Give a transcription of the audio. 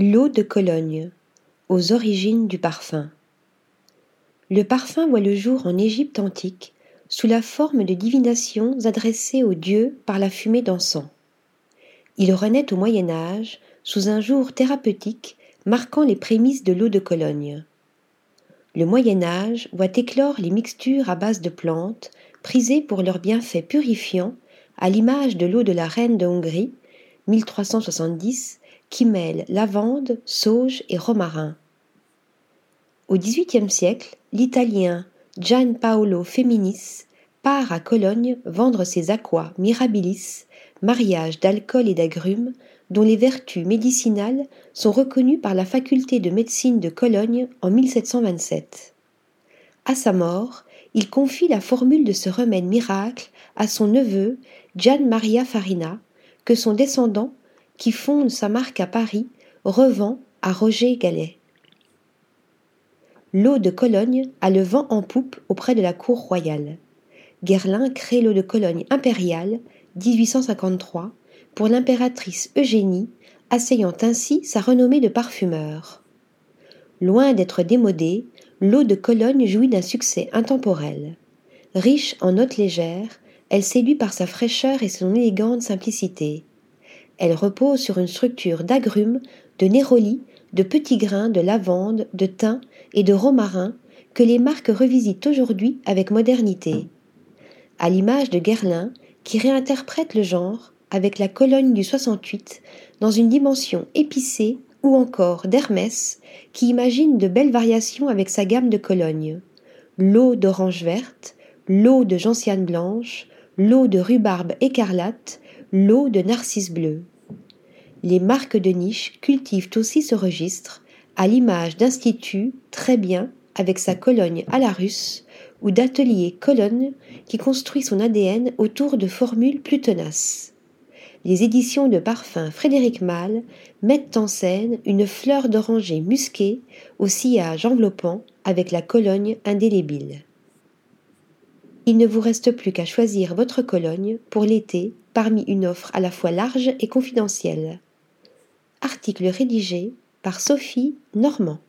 L'eau de Cologne, aux origines du parfum. Le parfum voit le jour en Égypte antique sous la forme de divinations adressées aux dieux par la fumée d'encens. Il renaît au Moyen Âge sous un jour thérapeutique marquant les prémices de l'eau de Cologne. Le Moyen Âge voit éclore les mixtures à base de plantes, prisées pour leurs bienfaits purifiants, à l'image de l'eau de la reine de Hongrie, 1370, qui mêle lavande, sauge et romarin. Au XVIIIe siècle, l'Italien Gian Paolo Feminis part à Cologne vendre ses aquas mirabilis, mariage d'alcool et d'agrumes, dont les vertus médicinales sont reconnues par la faculté de médecine de Cologne en 1727. À sa mort, il confie la formule de ce remède miracle à son neveu Gian Maria Farina, que son descendant qui fonde sa marque à Paris, revend à Roger Gallet. L'eau de Cologne a le vent en poupe auprès de la cour royale. Guerlain crée l'eau de Cologne impériale, 1853, pour l'impératrice Eugénie, asseyant ainsi sa renommée de parfumeur. Loin d'être démodée, l'eau de Cologne jouit d'un succès intemporel. Riche en notes légères, elle séduit par sa fraîcheur et son élégante simplicité. Elle repose sur une structure d'agrumes, de néroli, de petits grains de lavande, de thym et de romarin que les marques revisitent aujourd'hui avec modernité. À l'image de Guerlain, qui réinterprète le genre avec la Cologne du 68 dans une dimension épicée, ou encore d'Hermès, qui imagine de belles variations avec sa gamme de Cologne. L'eau d'orange verte, l'eau de gentiane blanche, l'eau de rhubarbe écarlate, l'eau de narcisse bleu. Les marques de niche cultivent aussi ce registre, à l'image d'Institut très bien avec sa Cologne à la russe ou d'Atelier Cologne qui construit son ADN autour de formules plus tenaces. Les éditions de parfums Frédéric Malle mettent en scène une fleur d'oranger musquée au sillage enveloppant avec la Cologne indélébile. Il ne vous reste plus qu'à choisir votre Cologne pour l'été parmi une offre à la fois large et confidentielle. Article rédigé par Sophie Normand.